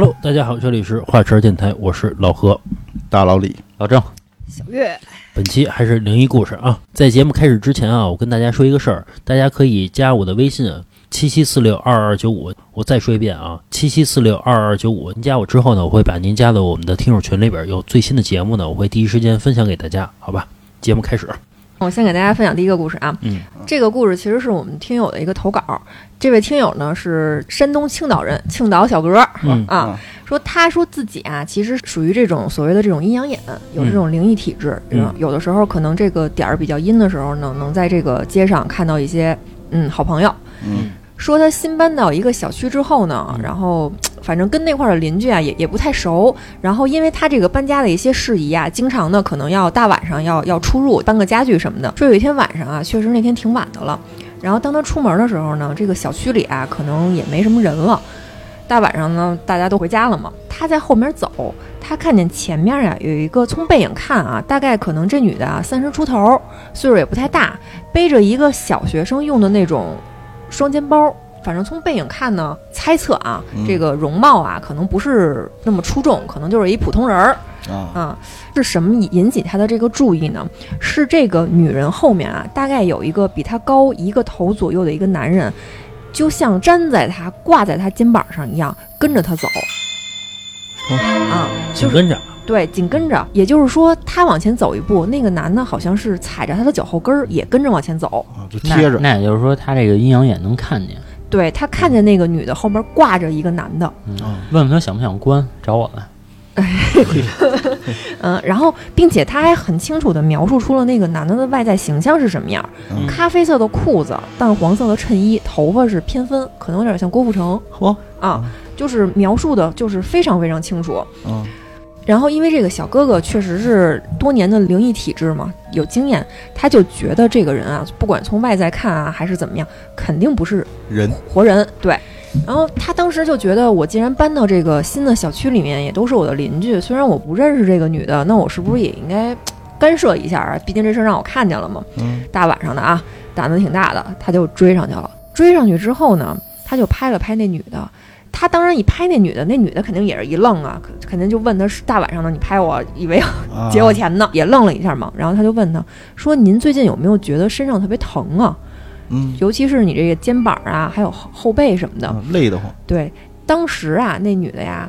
Hello，大家好，这里是华晨电台，我是老何。大老李，老郑，小月，本期还是灵异故事啊！在节目开始之前啊，我跟大家说一个事儿，大家可以加我的微信啊，七七四六二二九五。我再说一遍啊，七七四六二二九五。您加我之后呢，我会把您加到我们的听友群里边，有最新的节目呢，我会第一时间分享给大家，好吧？节目开始。我先给大家分享第一个故事啊。嗯，这个故事其实是我们听友的一个投稿。这位听友呢是山东青岛人，青岛小哥嗯啊，说他说自己啊，其实属于这种所谓的这种阴阳眼，有这种灵异体质。嗯有的时候可能这个点儿比较阴的时候呢，能在这个街上看到一些嗯好朋友。嗯说他新搬到一个小区之后呢，然后反正跟那块儿的邻居啊也也不太熟，然后因为他这个搬家的一些事宜啊，经常呢可能要大晚上要要出入搬个家具什么的。说有一天晚上啊，确实那天挺晚的了，然后当他出门的时候呢，这个小区里啊可能也没什么人了。大晚上呢，大家都回家了嘛。他在后面走，他看见前面啊有一个，从背影看啊，大概可能这女的啊三十出头，岁数也不太大，背着一个小学生用的那种双肩包。反正从背影看呢，猜测啊，嗯这个容貌啊，可能不是那么出众，可能就是一普通人儿啊啊。是什么引起他的这个注意呢？是这个女人后面啊，大概有一个比她高一个头左右的一个男人，就像粘在她、挂在她肩膀上一样，跟着她走。啊，就跟着，对，紧跟着，也就是说，他往前走一步，那个男的好像是踩着他的脚后跟儿，也跟着往前走。啊，就贴着，那也就是说，他这个阴阳眼能看见。对他看见那个女的后边挂着一个男的，嗯啊，问问他想不想关，找我来。嗯，然后并且他还很清楚地描述出了那个男的的外在形象是什么样：嗯咖啡色的裤子，淡黄色的衬衣，头发是偏分，可能有点像郭富城嚯，啊，就是描述的就是非常非常清楚。嗯然后因为这个小哥哥确实是多年的灵异体质嘛，有经验，他就觉得这个人啊，不管从外在看啊还是怎么样，肯定不是人，活人。对，然后他当时就觉得，我既然搬到这个新的小区里面，也都是我的邻居，虽然我不认识这个女的，那我是不是也应该干涉一下啊？毕竟这事儿让我看见了嘛。嗯大晚上的啊，胆子挺大的，他就追上去了。追上去之后呢，他就拍了拍那女的。他当然一拍那女的，那女的肯定也是一愣啊，肯肯定就问他是大晚上的你拍我，以为 劫我钱呢，也愣了一下嘛。然后他就问他说：“您最近有没有觉得身上特别疼啊？嗯，尤其是你这个肩膀啊，还有后后背什么的。啊累得慌，对，当时啊，那女的呀，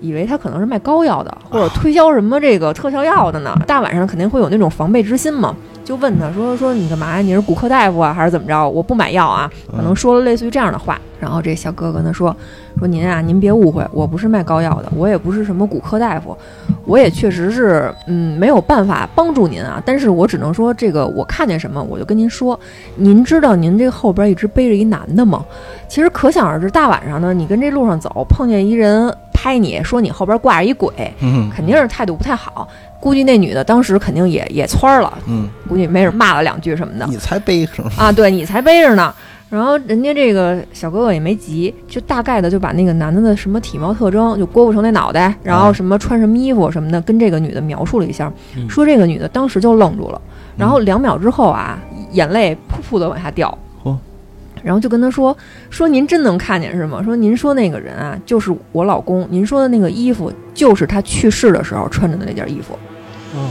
以为他可能是卖膏药的，或者推销什么这个特效药的呢。大晚上肯定会有那种防备之心嘛，就问他说说你干嘛呀？你是骨科大夫啊，还是怎么着？我不买药啊，可能说了类似于这样的话。然后这小哥哥呢说说您啊，您别误会，我不是卖膏药的，我也不是什么骨科大夫，我也确实是嗯没有办法帮助您啊。但是我只能说这个我看见什么我就跟您说。您知道您这后边一直背着一男的吗？其实可想而知，大晚上呢，你跟这路上走，碰见一人拍你说你后边挂着一鬼，嗯肯定是态度不太好。估计那女的当时肯定也也蹿儿了，嗯，估计没准骂了两句什么的你才背是吗？啊。对你才背着呢。然后人家这个小哥哥也没急，就大概的就把那个男的的什么体貌特征，就郭富城那脑袋，然后什么穿什么衣服什么的，跟这个女的描述了一下，嗯说这个女的当时就愣住了，然后两秒之后啊，眼泪噗噗的往下掉。嚯然后就跟他说说您真能看见是吗？说您说那个人啊，就是我老公，您说的那个衣服就是他去世的时候穿着的那件衣服。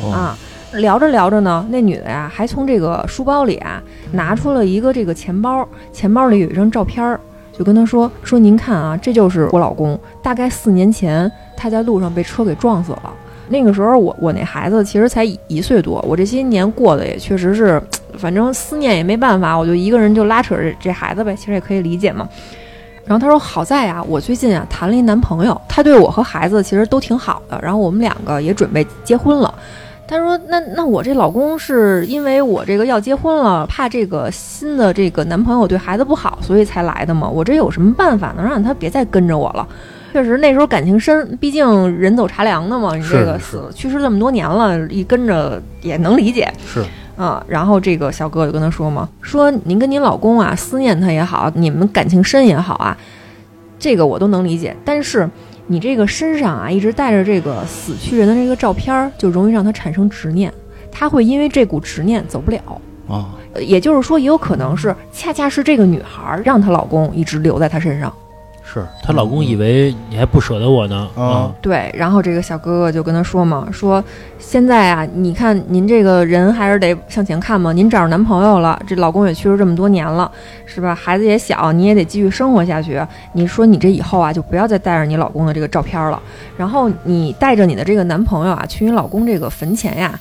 哦啊。聊着聊着呢，那女的呀，还从这个书包里啊拿出了一个这个钱包，钱包里有一张照片儿，就跟他说说您看啊，这就是我老公，大概四年前他在路上被车给撞死了。那个时候我我那孩子其实才一一岁多，我这些年过得也确实是，反正思念也没办法，我就一个人就拉扯这这孩子呗，其实也可以理解嘛。然后他说：“好在啊，我最近啊谈了一男朋友，他对我和孩子其实都挺好的，然后我们两个也准备结婚了。”他说：“那那我这老公是因为我这个要结婚了，怕这个新的这个男朋友对孩子不好，所以才来的嘛？我这有什么办法能让他别再跟着我了？确实那时候感情深，毕竟人走茶凉的嘛。你这个是死去世这么多年了，一跟着也能理解。是啊，然后这个小哥就跟他说嘛，说您跟您老公啊思念他也好，你们感情深也好啊，这个我都能理解。但是你这个身上啊一直带着这个死去人的这个照片儿，就容易让他产生执念，他会因为这股执念走不了。啊，呃也就是说，也有可能是恰恰是这个女孩儿让她老公一直留在她身上。是她老公以为你还不舍得我呢啊啊，对，然后这个小哥哥就跟她说嘛，说现在啊，你看您这个人还是得向前看嘛，您找着男朋友了，这老公也去世这么多年了，是吧？孩子也小，你也得继续生活下去。你说你这以后啊，就不要再带着你老公的这个照片了，然后你带着你的这个男朋友啊，去你老公这个坟前呀。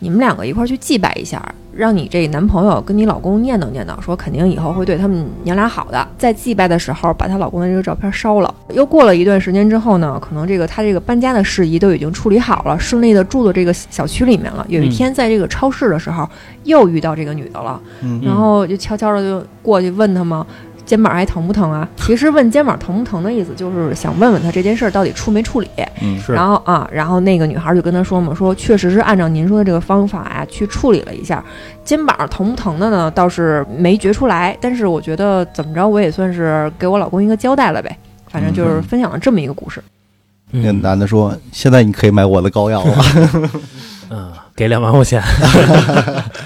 你们两个一块儿去祭拜一下，让你这男朋友跟你老公念叨念叨，说肯定以后会对他们娘俩好的。在祭拜的时候，把她老公的这个照片烧了。又过了一段时间之后呢，可能这个她这个搬家的事宜都已经处理好了，顺利的住到这个小区里面了。有一天在这个超市的时候，又遇到这个女的了，嗯然后就悄悄的就过去问她嘛。肩膀还疼不疼啊？其实问肩膀疼不疼的意思，就是想问问他这件事儿到底处没处理。嗯是然后啊，然后那个女孩就跟他说嘛，说确实是按照您说的这个方法呀、去处理了一下，肩膀疼不疼的呢，倒是没觉出来，但是我觉得怎么着，我也算是给我老公一个交代了呗。反正就是分享了这么一个故事。那嗯男的说：“现在你可以买我的膏药了。嗯，给两万块钱。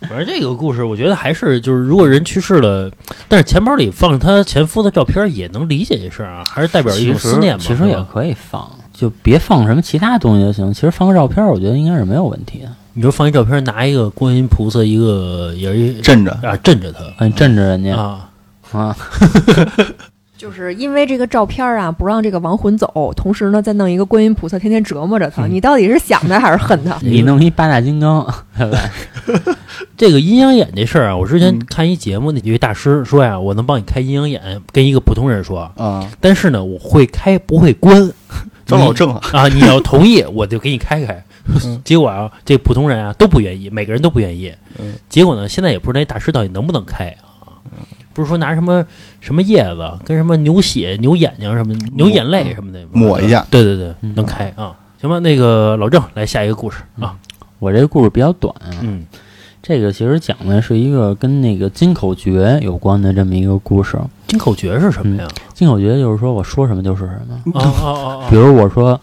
反正这个故事，我觉得还是就是，如果人去世了，但是钱包里放他前夫的照片，也能理解这事儿啊，还是代表一种思念嘛。其实也可以放，就别放什么其他东西就行。其实放个照片，我觉得应该是没有问题的。你说放一照片，拿一个观音菩萨，一个也是一”镇着，啊镇着他嗯，镇着人家啊，啊，就是因为这个照片啊，不让这个亡魂走，同时呢，再弄一个观音菩萨天天折磨着他。嗯你到底是想他还是恨他？你弄一八大金刚，这个阴阳眼这事儿啊，我之前嗯看一节目，那几位大师说呀，我能帮你开阴阳眼，跟一个普通人说，啊，但是呢，我会开不会关。张老正啊，啊，你要同意，我就给你开开。嗯结果啊，这普通人啊都不愿意，每个人都不愿意。嗯结果呢，现在也不知道那大师到底能不能开啊？不是说拿什么什么叶子跟什么牛血、牛眼睛什么、牛眼泪什么的抹一下对对对，嗯能开啊。行吧，那个老郑来下一个故事啊。我这个故事比较短啊，嗯这个其实讲的是一个跟那个金口诀有关的这么一个故事。金口诀是什么呀？金口诀就是说我说什么就是什么，哦哦哦比哦，如我说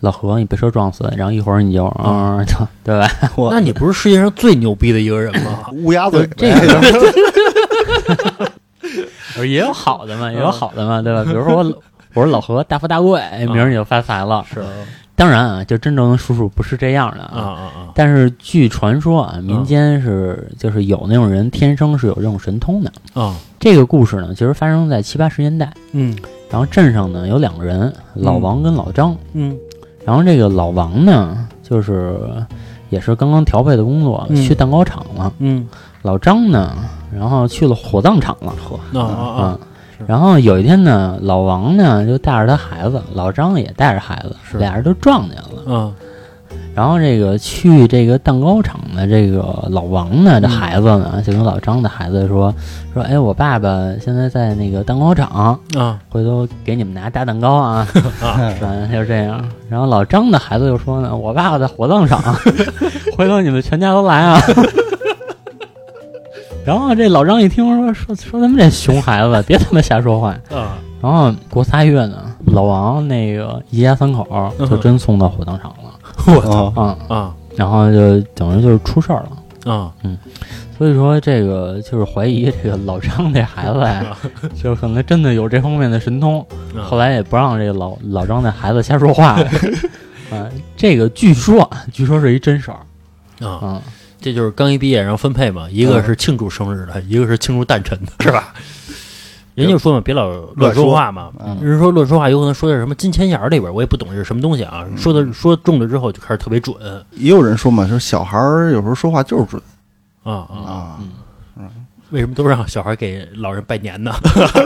老何你被车撞死，然后一会儿你就嗯，对吧？我那你不是世界上最牛逼的一个人吗？乌鸦嘴这呗，个也有好的嘛，也有好的嘛，对吧？比如说我我说老何大富大贵，哎明儿你就发财了。是当然啊，就真正的叔叔不是这样的啊啊啊！但是据传说啊，民间是就是有那种人天生是有这种神通的。啊，这个故事呢，其实发生在七八十年代，嗯然后镇上呢有两个人，老王跟老张。嗯然后这个老王呢，就是也是刚刚调配的工作，嗯去蛋糕厂了。嗯老张呢，然后去了火葬场了。啊啊啊！然后有一天呢，老王呢就带着他孩子，老张也带着孩子，俩人都撞见了。嗯然后这个去这个蛋糕厂的这个老王呢，这嗯孩子呢就跟老张的孩子说说，哎，我爸爸现在在那个蛋糕厂，啊回头给你们拿大蛋糕啊，啊！反正就这样。然后老张的孩子就说呢，我爸爸在火葬场，回头你们全家都来啊。然后这老张一听说说说他们这熊孩子，别他妈瞎说话。嗯然后过仨月呢，老王那个一家三口就真送到火葬场了，啊，啊、啊然后就等于就是出事儿了。啊嗯！所以说这个就是怀疑这个老张这孩子呀，就可能真的有这方面的神通。啊后来也不让这个老老张那孩子瞎说话了。啊，这个据说啊，据说是一真事儿。啊，啊，这就是刚一毕业然后分配嘛，一个是庆祝生日的，一个是庆祝诞辰的，是吧？人就说嘛，别老乱说话嘛。嗯人说乱说话，有可能说的什么金钱眼儿里边，我也不懂这是什么东西啊。说的说中了之后就开始特别准也有人说嘛，说小孩儿有时候说话就是准啊啊！啊，为什么都让小孩给老人拜年呢？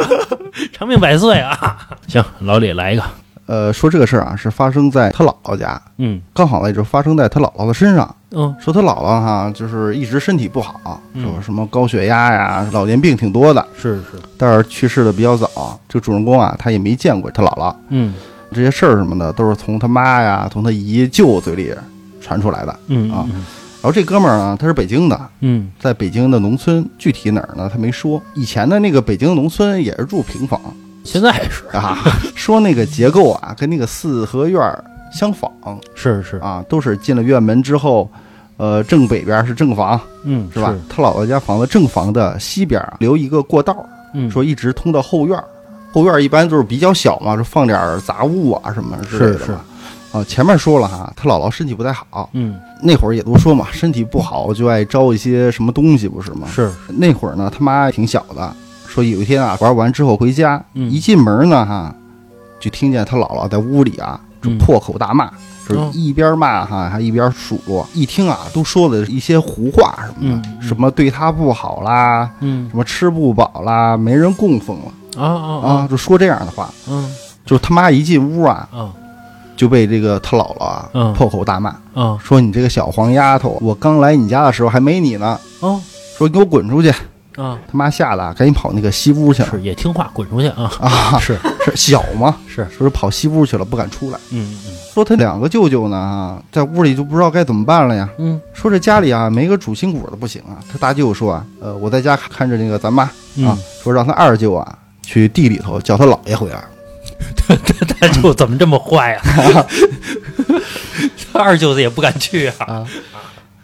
长命百岁啊！行，老李来一个，呃，说这个事儿啊，是发生在他姥姥家，嗯刚好呢，也就发生在他姥姥的身上。嗯。说他姥姥哈，就是一直身体不好，嗯。说什么高血压呀、老年病挺多的，是是，但是去世的比较早。这个主人公啊，他也没见过他姥姥，嗯。这些事儿什么的都是从他妈呀、从他姨舅嘴里传出来的。嗯啊然后这哥们儿呢，他是北京的，嗯。在北京的农村，具体哪儿呢？他没说。以前的那个北京农村也是住平房。现在是。啊，说那个结构啊，跟那个四合院儿相仿。是是，啊，都是进了院门之后，呃，正北边是正房，嗯是吧？他姥姥家房子正房的西边啊留一个过道，嗯，说一直通到后院。后院一般就是比较小嘛，就放点杂物啊什么之类的是是。啊，前面说了哈，他姥姥身体不太好，嗯，那会儿也都说嘛，身体不好就爱招一些什么东西，不是吗？是，那会儿呢，他妈挺小的，说有一天啊，玩完之后回家，嗯一进门呢哈，就听见他姥姥在屋里啊，就嗯破口大骂，就是哦。一边骂哈，还一边数落。一听啊，都说的一些胡话什么的，嗯嗯什么对他不好啦，嗯。什么吃不饱啦，没人供奉了。啊啊啊，，就说这样的话。嗯。就是他妈一进屋啊，啊就被这个他姥姥啊、嗯。破口大骂，啊说你这个小黄丫头，我刚来你家的时候还没你呢，哦。说你给我滚出去！啊，他妈吓得啊赶紧跑那个西屋去了是也听话，滚出去啊！啊，是是小嘛，是，说是跑西屋去了，不敢出来。嗯嗯说他两个舅舅呢，啊，在屋里就不知道该怎么办了呀。嗯说这家里啊没个主心骨的不行啊。他大舅说啊，呃，我在家看着那个咱妈嗯啊，说让他二舅啊去地里头叫他姥爷回来。他他舅怎么这么坏呀？他二舅子也不敢去啊啊！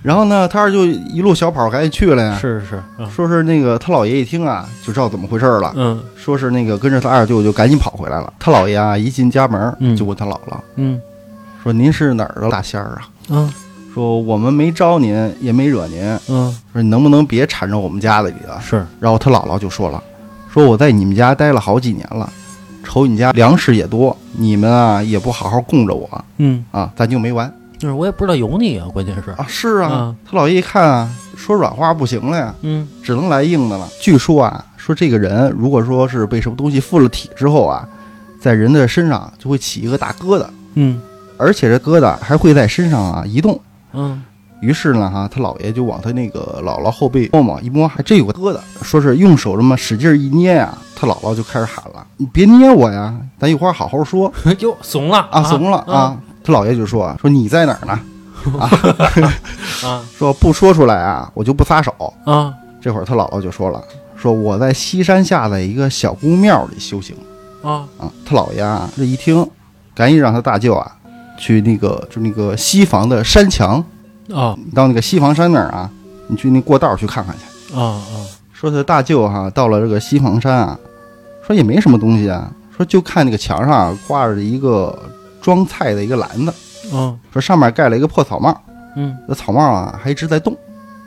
然后呢，他二舅一路小跑赶紧去了呀。是是是，嗯。说是那个他姥爷一听啊，就知道怎么回事了。嗯。说是那个跟着他二舅就赶紧跑回来了。他姥爷啊一进家门嗯。就问他姥姥嗯。说：“您是哪儿的大仙儿啊？”嗯。说我们没招您，也没惹您，嗯，说你能不能别缠着我们家里了？是。然后他姥姥就说了，说我在你们家待了好几年了，瞅你家粮食也多，你们啊也不好好供着我。嗯，啊，咱就没完就是我也不知道有你啊，关键是啊。是啊，嗯他姥爷一看啊，说软话不行了呀，嗯只能来硬的了。据说啊，说这个人如果说是被什么东西附了体之后啊，在人的身上就会起一个大疙瘩，嗯而且这疙瘩还会在身上啊移动。嗯于是呢，哈，他姥爷就往他那个姥姥后背摸摸，一摸还真有个疙瘩，说是用手这么使劲一捏呀、他姥姥就开始喊了：“你别捏我呀，咱一会儿好好说 哟怂了啊！”怂了啊！他姥爷就说：“啊，说你在哪儿呢？啊 说不说出来啊，我就不撒手。啊”这会儿他姥姥就说了：“说我在西山下的一个小姑庙里修行啊啊。”他姥爷啊这一听，赶紧让他大舅啊去那个就那个西房的山墙，啊到那个西房山那儿啊，你去那过道去看看去。啊啊说他大舅哈、到了这个西房山啊，说也没什么东西啊，说就看那个墙上啊挂着一个装菜的一个篮子，嗯。说上面盖了一个破草帽，嗯。那草帽啊还一直在动。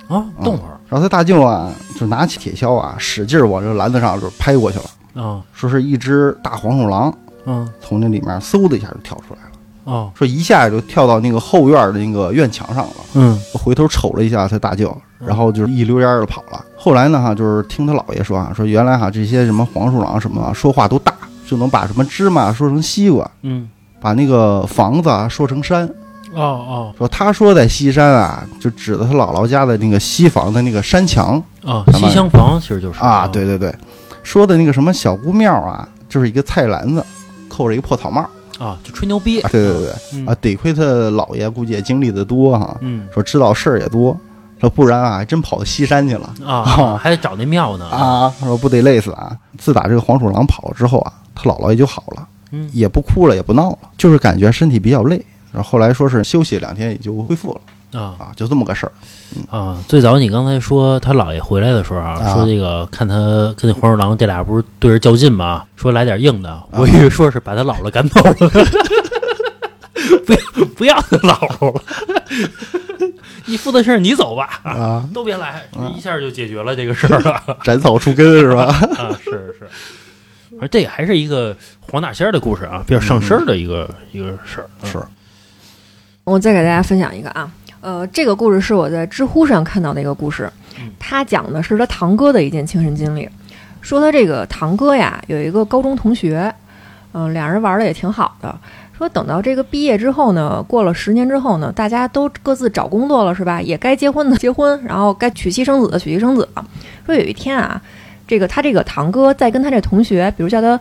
啊，动会儿。然后他大舅啊就拿起铁锹啊使劲往这篮子上就拍过去了，啊。说是一只大黄鼠狼嗯。从那里面嗖的一下就跳出来了，哦。说一下就跳到那个后院的那个院墙上了。嗯。回头瞅了一下他大舅，然后就是一溜烟儿的跑了。后来呢，哈，就是听他姥爷说啊，说原来哈这些什么黄鼠狼什么啊，说话都大，就能把什么芝麻说成西瓜，嗯把那个房子啊说成山。哦哦说他说在西山啊，就指的他姥姥家的那个西房的那个山墙啊，咱们西厢房其实就是啊，对对对，说的那个什么小姑庙啊，就是一个菜篮子，扣着一个破草帽啊，就吹牛逼啊，对对对嗯啊，得亏他姥爷估计也经历的多哈，嗯说知道事儿也多，说不然啊，还真跑到西山去了。啊，还得找那庙呢啊，说不得累死啊！自打这个黄鼠狼跑了之后啊，他姥姥也就好了，嗯也不哭了，也不闹了，就是感觉身体比较累。然后后来说是休息两天也就恢复了啊啊，就这么个事儿。啊！最早你刚才说他姥爷回来的时候啊，啊说这个看他跟那黄鼠狼这俩不是对着较劲吗？说来点硬的，我以为说是把他姥姥赶走了，不要不要他姥姥了，你负责事儿你走吧，啊，都别来，一下就解决了这个事儿了 斩草除根是吧？啊！是是，而这个还是一个黄大仙儿的故事啊，比较上身儿的一个、一个事儿。嗯是我再给大家分享一个啊，呃，这个故事是我在知乎上看到的一个故事，他讲的是他堂哥的一件亲身经历，说他这个堂哥呀有一个高中同学，嗯、俩人玩的也挺好的。说等到这个毕业之后呢，过了十年之后呢，大家都各自找工作了，是吧？也该结婚的结婚，然后该娶妻生子的娶妻生子了。说有一天啊，这个他这个堂哥在跟他这同学，比如叫他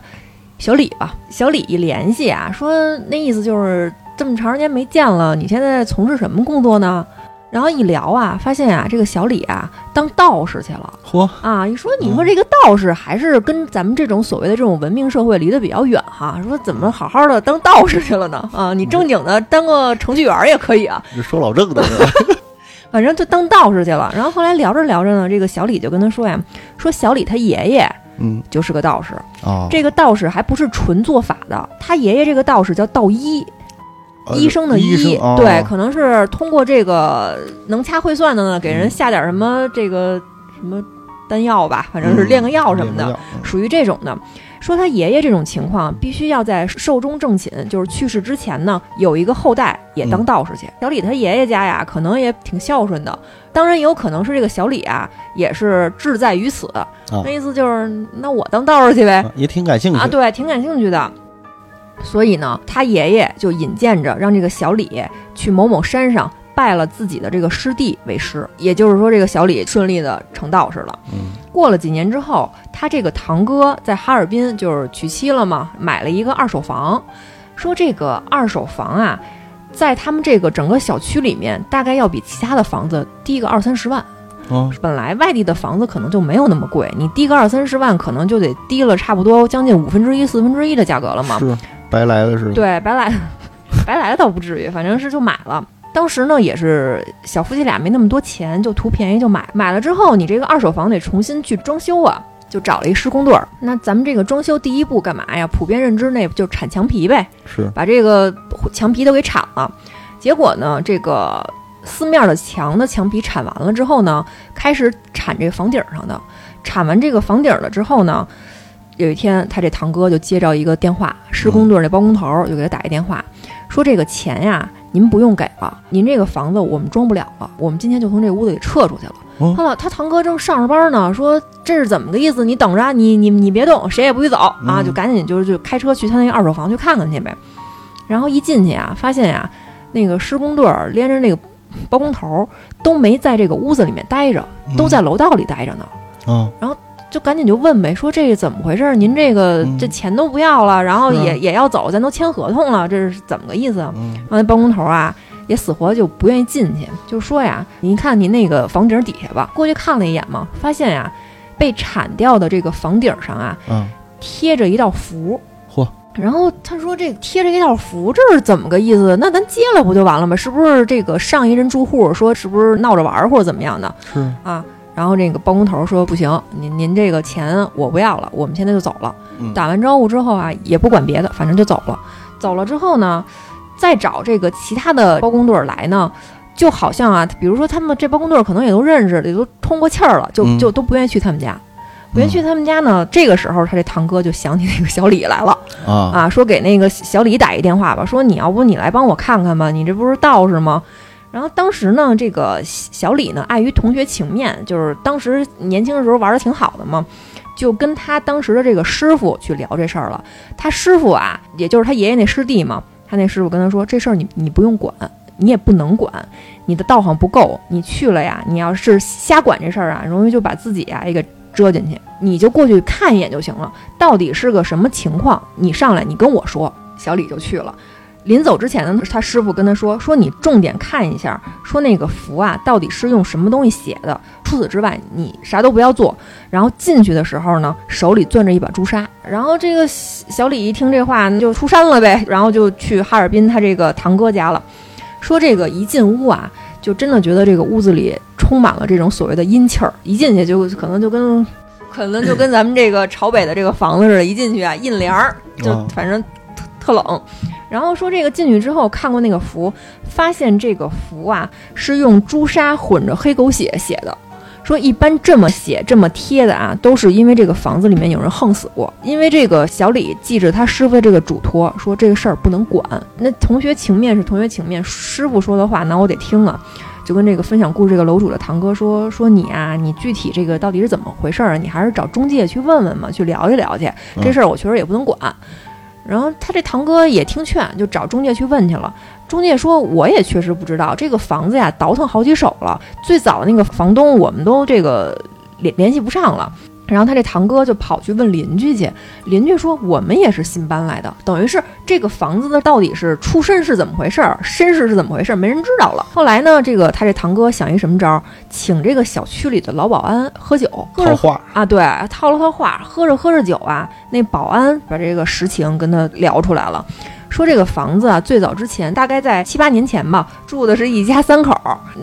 小李吧，小李一联系啊，说那意思就是这么长时间没见了，你现在从事什么工作呢？然后一聊啊，发现啊，这个小李啊当道士去了嚯，啊！一说你说这个道士还是跟咱们这种所谓的这种文明社会离得比较远哈。说怎么好好的当道士去了呢？啊，你正经的当个程序员也可以啊。这说老郑的是吧？反正就当道士去了。然后后来聊着聊着呢，这个小李就跟他说呀，说小李他爷爷嗯就是个道士。啊，这个道士还不是纯做法的，他爷爷这个道士叫道医，呃医生的医对，可能是通过这个能掐会算的呢，给人下点什么这个什么丹药吧，反正是嗯炼个药什么的，属于这种的。说他爷爷这种情况，必须要在寿终正寝，就是去世之前呢，有一个后代也当道士去。小李他爷爷家呀，可能也挺孝顺的，当然也有可能是这个小李啊，也是志在于此。那意思就是，那我当道士去呗。啊也挺感兴趣啊，对，挺感兴趣的。所以呢，他爷爷就引荐着让这个小李去某某山上拜了自己的这个师弟为师，也就是说，这个小李顺利的成道士了。嗯过了几年之后，他这个堂哥在哈尔滨就是娶妻了嘛，买了一个二手房，说这个二手房啊，在他们这个整个小区里面，大概要比其他的房子低个二三十万。啊本来外地的房子可能就没有那么贵，你低个二三十万，可能就得低了差不多将近五分之一、四分之一的价格了嘛。是白来的是，对，白来，白来的倒不至于，反正是就买了。当时呢，也是小夫妻俩没那么多钱，就图便宜就买。买了之后，你这个二手房得重新去装修啊，就找了一施工队儿。那咱们这个装修第一步干嘛呀？普遍认知那就铲墙皮呗，是把这个墙皮都给铲了。结果呢，这个四面的墙的墙皮铲完了之后呢，开始铲这个房顶上的。铲完这个房顶了之后呢，有一天他这堂哥就接着一个电话，施工队那包工头儿就给他打一电话，说这个钱呀，您不用给了，您这个房子我们装不了了，我们今天就从这屋子里撤出去了。哦他老他堂哥正上着班呢，说这是怎么个意思？你等着啊，你你你别动，谁也不许走啊！嗯就赶紧就是就开车去他那个二手房去看看去呗。然后一进去啊，发现呀、那个施工队儿连着那个包工头儿都没在这个屋子里面待着，都在楼道里待着呢。啊就赶紧就问呗，说这怎么回事？您这个嗯这钱都不要了，然后也也要走，咱都签合同了，这是怎么个意思？嗯然后那包工头啊也死活就不愿意进去，就说呀，您看您那个房顶底下吧，过去看了一眼嘛，发现呀被铲掉的这个房顶上啊嗯贴着一道符。嚯！然后他说：“这贴着一道符，这是怎么个意思？那咱接了不就完了吗？是不是这个上一任住户说是不是闹着玩儿或者怎么样的？是啊，然后这个包工头说不行，您您这个钱我不要了，我们现在就走了。嗯打完招呼之后啊，也不管别的，反正就走了。走了之后呢，再找这个其他的包工队儿来呢，就好像啊，比如说他们这包工队儿可能也都认识，也都通过气儿了，就嗯就都不愿意去他们家。不愿意去他们家呢，这个时候他这堂哥就想起那个小李来了啊啊，说给那个小李打一电话吧，说你要不你来帮我看看吧，你这不是道士吗？然后当时呢，这个小李呢，碍于同学情面，就是当时年轻的时候玩的挺好的嘛，就跟他当时的这个师傅去聊这事儿了。他师傅啊，也就是他爷爷那师弟嘛，他那师傅跟他说，这事儿你你不用管，你也不能管，你的道行不够，你去了呀，你要是瞎管这事儿啊，容易就把自己啊也给遮进去，你就过去看一眼就行了，到底是个什么情况，你上来你跟我说。小李就去了。临走之前呢，他师傅跟他说：“说你重点看一下，说那个符啊，到底是用什么东西写的。除此之外，你啥都不要做。然后进去的时候呢，手里攥着一把朱砂。然后这个小李一听这话，就出山了呗，然后就去哈尔滨他这个堂哥家了。说这个一进屋啊，就真的觉得这个屋子里充满了这种所谓的阴气儿，一进去就可能就跟可能就跟咱们这个 朝北的这个房子似的，一进去啊印帘儿，就哦反正特冷。然后说这个进去之后看过那个符，发现这个符啊是用朱砂混着黑狗血写的。说一般这么写这么贴的啊，都是因为这个房子里面有人横死过。因为这个小李记着他师傅的这个嘱托，说这个事儿不能管。那同学情面是同学情面，师傅说的话，那我得听啊。就跟这个分享故事这个楼主的堂哥说说你啊，你具体这个到底是怎么回事儿啊？你还是找中介去问问嘛，去了解了解。这事儿我确实也不能管。然后他这堂哥也听劝，就找中介去问去了。中介说：“我也确实不知道这个房子呀，倒腾好几手了。最早那个房东，我们都这个联联系不上了。然后他这堂哥就跑去问邻居去，邻居说我们也是新搬来的，等于是这个房子的到底是出身是怎么回事儿，身世是怎么回事儿，没人知道了。后来呢，这个他这堂哥想一什么招儿，请这个小区里的老保安喝酒，喝着套话啊，对，套了套话，喝着喝着酒啊，那保安把这个实情跟他聊出来了。说这个房子啊，最早之前大概在七八年前吧，住的是一家三口，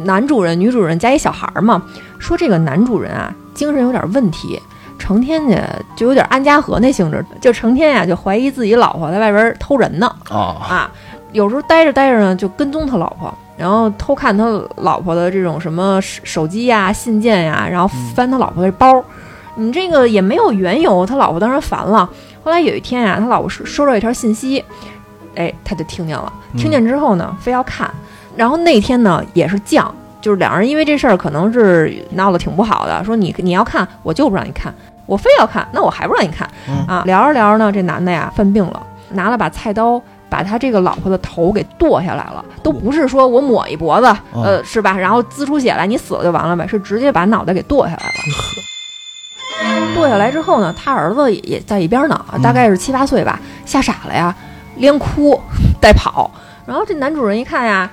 男主人、女主人加一小孩儿嘛。说这个男主人啊，精神有点问题，成成天去就有点安家和那性质，就成天呀就怀疑自己老婆在外边偷人呢啊，啊。有时候待着待着呢，就跟踪他老婆，然后偷看他老婆的这种什么手手机呀、信件呀，然后翻他老婆的包。你这个也没有缘由，他老婆当然烦了。后来有一天呀、他老婆收收到一条信息，哎，他就听见了。听见之后呢，非要看。然后那天呢，也是犟，就是两人因为这事儿可能是闹得挺不好的，说你你要看，我就不让你看，我非要看，那我还不让你看、嗯啊。聊着聊着呢，这男的呀犯病了，拿了把菜刀。把他这个老婆的头给剁下来了，都不是说我抹一脖子，呃，是吧？然后滋出血来，你死了就完了呗，是直接把脑袋给剁下来了。剁下来之后呢，他儿子也也在一边呢，大概是七八岁吧，吓傻了呀，连哭 带跑。然后这男主人一看呀，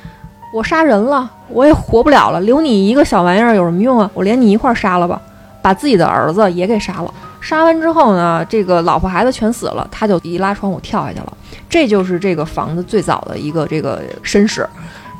我杀人了，我也活不了了，留你一个小玩意儿有什么用啊？我连你一块儿杀了吧，把自己的儿子也给杀了。杀完之后呢，这个老婆孩子全死了，他就一拉窗户跳下去了。这就是这个房子最早的一个这个身世。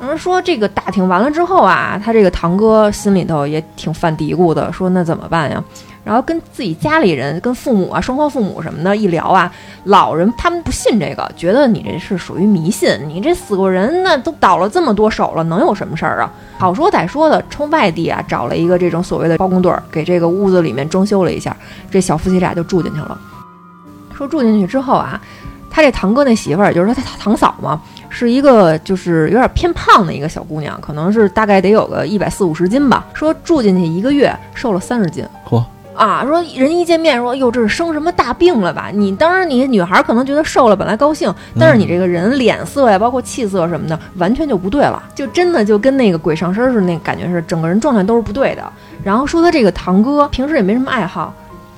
有人说这个打听完了之后啊，他这个堂哥心里头也挺犯嘀咕的，说那怎么办呀？然后跟自己家里人、跟父母啊、双方父母什么的一聊啊，老人他们不信这个，觉得你这是属于迷信。你这死过人，那都倒了这么多手了，能有什么事儿啊？好说歹说的，冲外地啊找了一个这种所谓的包工队儿，给这个屋子里面装修了一下，这小夫妻俩就住进去了。说住进去之后啊，他这堂哥那媳妇儿，也就是说他堂嫂嘛，是一个就是有点偏胖的一个小姑娘，可能是大概得有个一百四五十斤吧。说住进去一个月，瘦了三十斤。嚯！啊，说人一见面说，哟，这是生什么大病了吧？你当然，你女孩可能觉得瘦了本来高兴，但是你这个人脸色呀，包括气色什么的，完全就不对了，就真的就跟那个鬼上身似的，那感觉是整个人状态都是不对的。然后说他这个堂哥平时也没什么爱好，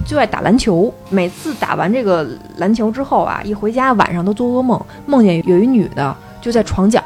就爱打篮球。每次打完这个篮球之后啊，一回家晚上都做噩梦，梦见有一女的就在床角，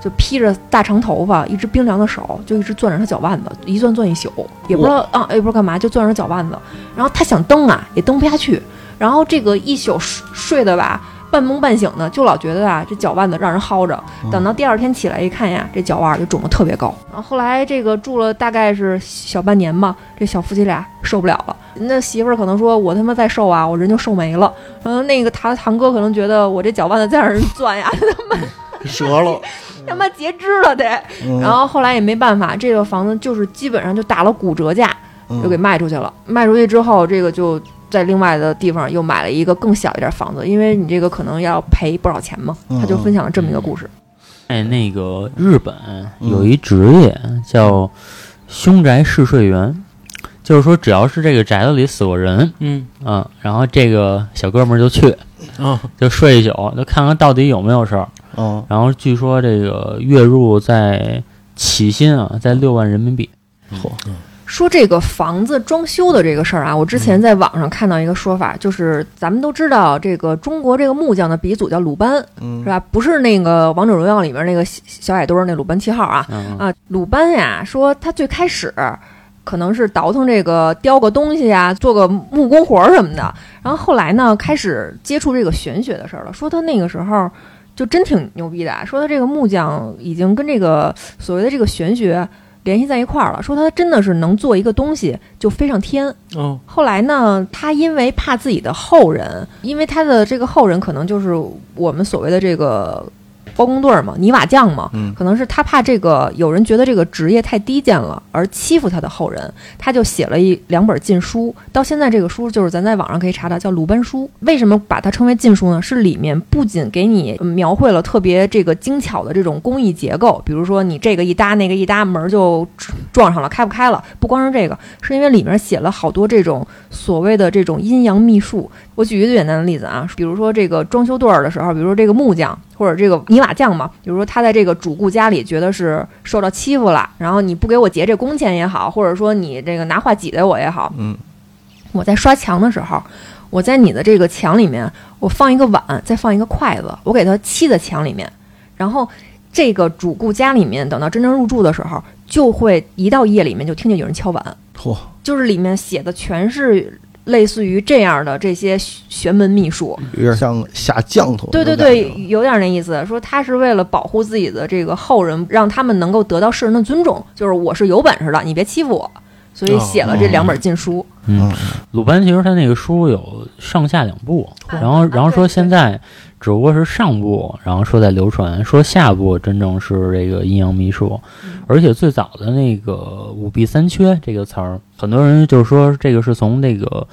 就披着大长头发，一只冰凉的手就一直攥着他脚腕子，一攥攥一宿，也不知道啊，也不知道干嘛，就攥着脚腕子。然后他想蹬啊，也蹬不下去。然后这个一宿睡睡的吧，半梦半醒的，就老觉得啊，这脚腕子让人薅着。等到第二天起来一看呀，这脚腕儿就肿得特别高。然后后来这个住了大概是小半年吧，这小夫妻俩受不了了。那媳妇儿可能说：“我他妈再瘦啊，我人就瘦没了。”嗯，那个他堂哥可能觉得我这脚腕子再让人攥呀，他 妈折了，他妈截肢了得。嗯然后后来也没办法，这个房子就是基本上就打了骨折价，嗯就给卖出去了。卖出去之后，这个就在另外的地方又买了一个更小一点房子，因为你这个可能要赔不少钱嘛。他就分享了这么一个故事。哎，那个日本有一职业叫凶宅试睡员，就是说只要是这个宅子里死过人，嗯嗯，然后这个小哥们儿就去，啊，就睡一宿，就看看到底有没有事儿。嗯然后据说这个月入在起薪啊，在六万人民币。嚯，说这个房子装修的这个事儿啊，我之前在网上看到一个说法，就是咱们都知道这个中国这个木匠的鼻祖叫鲁班，嗯是吧？不是那个王者荣耀里面那个小小矮墩儿那鲁班七号啊，嗯，啊，鲁班呀，说他最开始可能是倒腾这个雕个东西呀，做个木工活儿什么的，然后后来呢，开始接触这个玄学的事儿了。说他那个时候就真挺牛逼的啊，说他这个木匠已经跟这个所谓的这个玄学联系在一块儿了，说他真的是能做一个东西就飞上天。哦，后来呢，他因为怕自己的后人，因为他的这个后人可能就是我们所谓的这个包工队儿嘛，泥瓦匠嘛，嗯可能是他怕这个有人觉得这个职业太低贱了，而欺负他的后人，他就写了一两本禁书。到现在这个书就是咱在网上可以查到，叫《鲁班书》。为什么把它称为禁书呢？是里面不仅给你描绘了特别这个精巧的这种工艺结构，比如说你这个一搭那个一搭，门儿就撞上了，开不开了。不光是这个，是因为里面写了好多这种所谓的这种阴阳秘术。我举一个最简单的例子啊，比如说这个装修队儿的时候，比如说这个木匠或者这个泥瓦匠嘛，比如说他在这个主顾家里觉得是受到欺负了，然后你不给我结这工钱也好，或者说你这个拿话挤兑我也好，嗯。我在刷墙的时候，我在你的这个墙里面，我放一个碗，再放一个筷子，我给它砌在墙里面，然后这个主顾家里面，等到真正入住的时候，就会一到夜里面就听见有人敲碗，嚯，就是里面写的全是类似于这样的这些玄门秘术。有点像下降头。对对对，，有点那意思，说他是为了保护自己的这个后人，让他们能够得到世人的尊重，就是我是有本事的，你别欺负我。所以写了这两本禁书。嗯，鲁班其实他那个书有上下两部，然后然后说现在只不过是上部，然后说在流传，说下部真正是这个阴阳秘术，而且最早的那个五弊三缺这个词儿，很多人就是说这个是从那个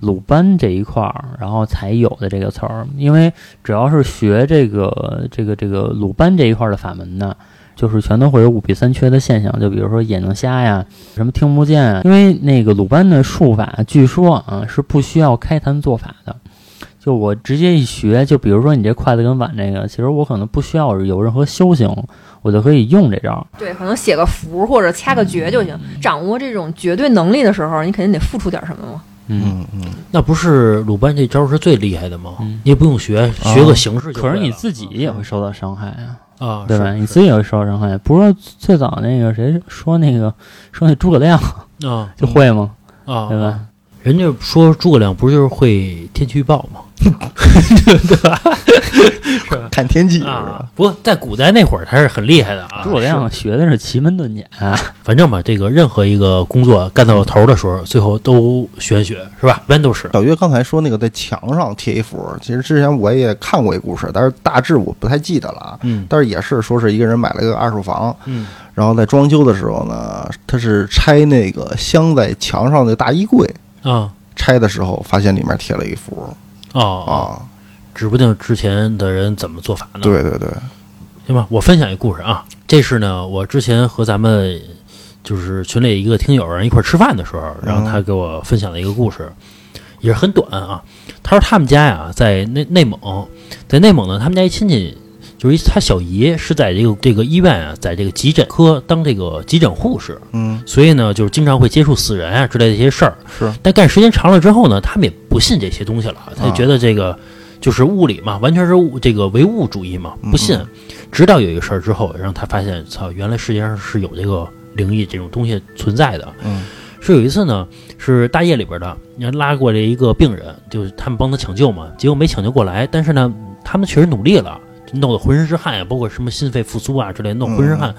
鲁班这一块儿，然后才有的这个词儿，因为只要是学这个这个这个鲁班这一块儿的法门的。就是全都会有五弊三缺的现象，就比如说眼睛瞎呀，什么听不见啊。因为那个鲁班的术法，据说啊是不需要开坛做法的，就我直接一学，就比如说你这筷子跟碗这个，其实我可能不需要有任何修行，我就可以用这招。对，可能写个符或者掐个诀就行。掌握这种绝对能力的时候，你肯定得付出点什么嘛。嗯嗯嗯，那不是鲁班这招是最厉害的吗？嗯你也不用学，学个形式。可是你自己也会受到伤害啊，啊，对吧？你自己也会受到伤害。不是说最早那个谁说那个说那诸葛亮啊 就会吗？啊，对吧？人家说诸葛亮不就是会天气预报吗？看天气是啊吧？，不过在古代那会儿他是很厉害的啊。诸葛亮学的是奇门遁甲，反正吧，这个任何一个工作干到头的时候，最后都玄学，是吧？一般都是。小月刚才说那个在墙上贴一幅，其实之前我也看过一故事，但是大致我不太记得了啊。嗯但是也是说是一个人买了个二手房，嗯然后在装修的时候呢，他是拆那个镶在墙上的大衣柜，啊。拆的时候发现里面贴了一幅。哦，啊，指不定之前的人怎么做法呢？对对对，行吧，我分享一故事啊，这是呢，我之前和咱们就是群里一个听友人一块儿吃饭的时候，然后他给我分享了一个故事，也是很短啊。他说他们家呀在内内蒙，在内蒙呢，他们家一亲戚就是他小姨是在这个这个医院啊，在这个急诊科当这个急诊护士，嗯所以呢，就是经常会接触死人啊之类的一些事儿。是，但干时间长了之后呢，他们也不信这些东西了，他就觉得这个就是物理嘛，完全是物这个唯物主义嘛，不信。直到有一个事儿之后，让他发现，操，原来世界上是有这个灵异这种东西存在的。嗯是有一次呢，是大夜里边的，你拉过来一个病人，就是他们帮他抢救嘛，结果没抢救过来，但是呢，他们确实努力了，弄得浑身是汗呀，包括什么心肺复苏啊之类，弄浑身汗。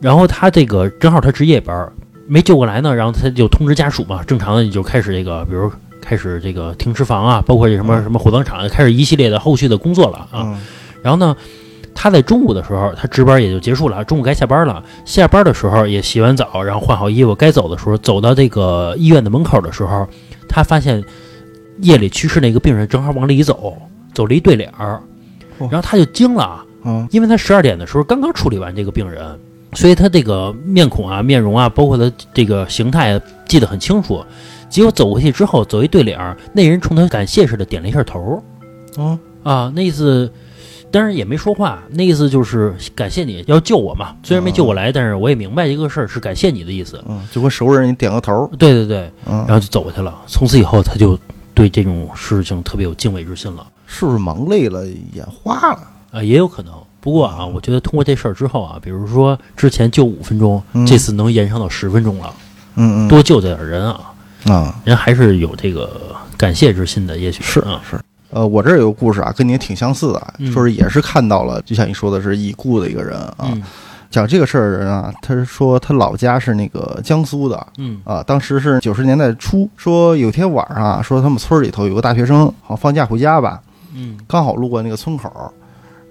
然后他这个正好他值夜班儿，没救过来呢，然后他就通知家属嘛，正常的你就开始这个，比如开始这个停尸房啊，包括这什么什么火葬场，开始一系列的后续的工作了啊。嗯然后呢，他在中午的时候，他值班也就结束了，中午该下班了。下班的时候也洗完澡，然后换好衣服，该走的时候，走到这个医院的门口的时候，他发现夜里去世那个病人正好往里走，走了一对脸儿，哦然后他就惊了，啊因为他十二点的时候刚刚处理完这个病人，所以他这个面孔啊、面容啊，包括他这个形态啊记得很清楚。结果走过去之后，走一对脸儿，那人冲他感谢似的点了一下头，啊啊，那意思，当然也没说话，那意思就是感谢你要救我嘛。虽然没救我来，但是我也明白一个事儿是感谢你的意思。嗯，就跟熟人你点个头，对对对，嗯然，后就走过去了。从此以后，他就对这种事情特别有敬畏之心了。是不是忙累了眼花了？啊，也有可能。不过啊，我觉得通过这事儿之后啊，比如说之前救五分钟，嗯这次能延长到十分钟了，嗯嗯，多救点人啊，啊，人还是有这个感谢之心的。也许是啊，是。呃，我这儿有个故事啊，跟你也挺相似的说是也是看到了，就像你说的是已故的一个人啊。嗯讲这个事儿的人啊，他是说他老家是那个江苏的嗯啊，当时是九十年代初，说有天晚上啊，说他们村里头有个大学生，好像放假回家吧，嗯刚好路过那个村口，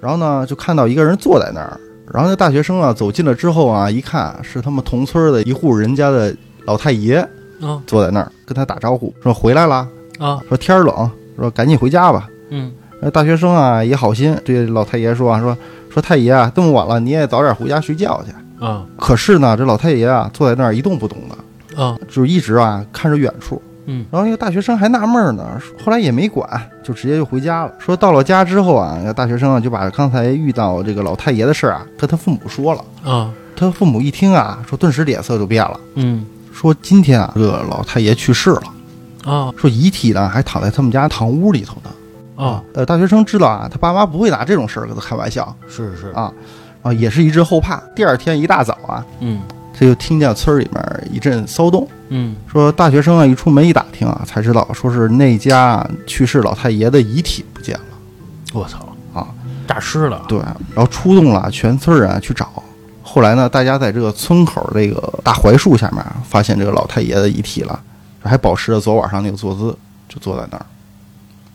然后呢就看到一个人坐在那儿，然后那大学生啊走近了之后啊，一看是他们同村的一户人家的老太爷啊坐在那儿，跟他打招呼说回来了，啊说天儿冷，说赶紧回家吧。嗯那大学生啊也好心，对老太爷说啊说说太爷啊这么晚了你也早点回家睡觉去。啊可是呢这老太爷啊坐在那儿一动不动的，啊就是一直啊看着远处。嗯。然后那个大学生还纳闷呢，后来也没管，就直接就回家了。说到了家之后啊，那个大学生啊就把刚才遇到这个老太爷的事儿啊跟他父母说了。啊。他父母一听啊，说顿时脸色就变了，嗯。说今天啊这个老太爷去世了，啊。说遗体呢还躺在他们家堂屋里头呢。啊，呃，大学生知道啊，他爸妈不会拿这种事儿跟他开玩笑。是是。啊，啊，也是一阵后怕。第二天一大早啊，嗯他就听见村里面一阵骚动。嗯说大学生啊一出门一打听啊，才知道说是那家去世老太爷的遗体不见了我操啊，诈尸了。对，然后出动了全村人啊去找，后后来呢，大家在这个村口这个大槐树下面发现这个老太爷的遗体了，还保持着昨晚上那个坐姿，就坐在那儿。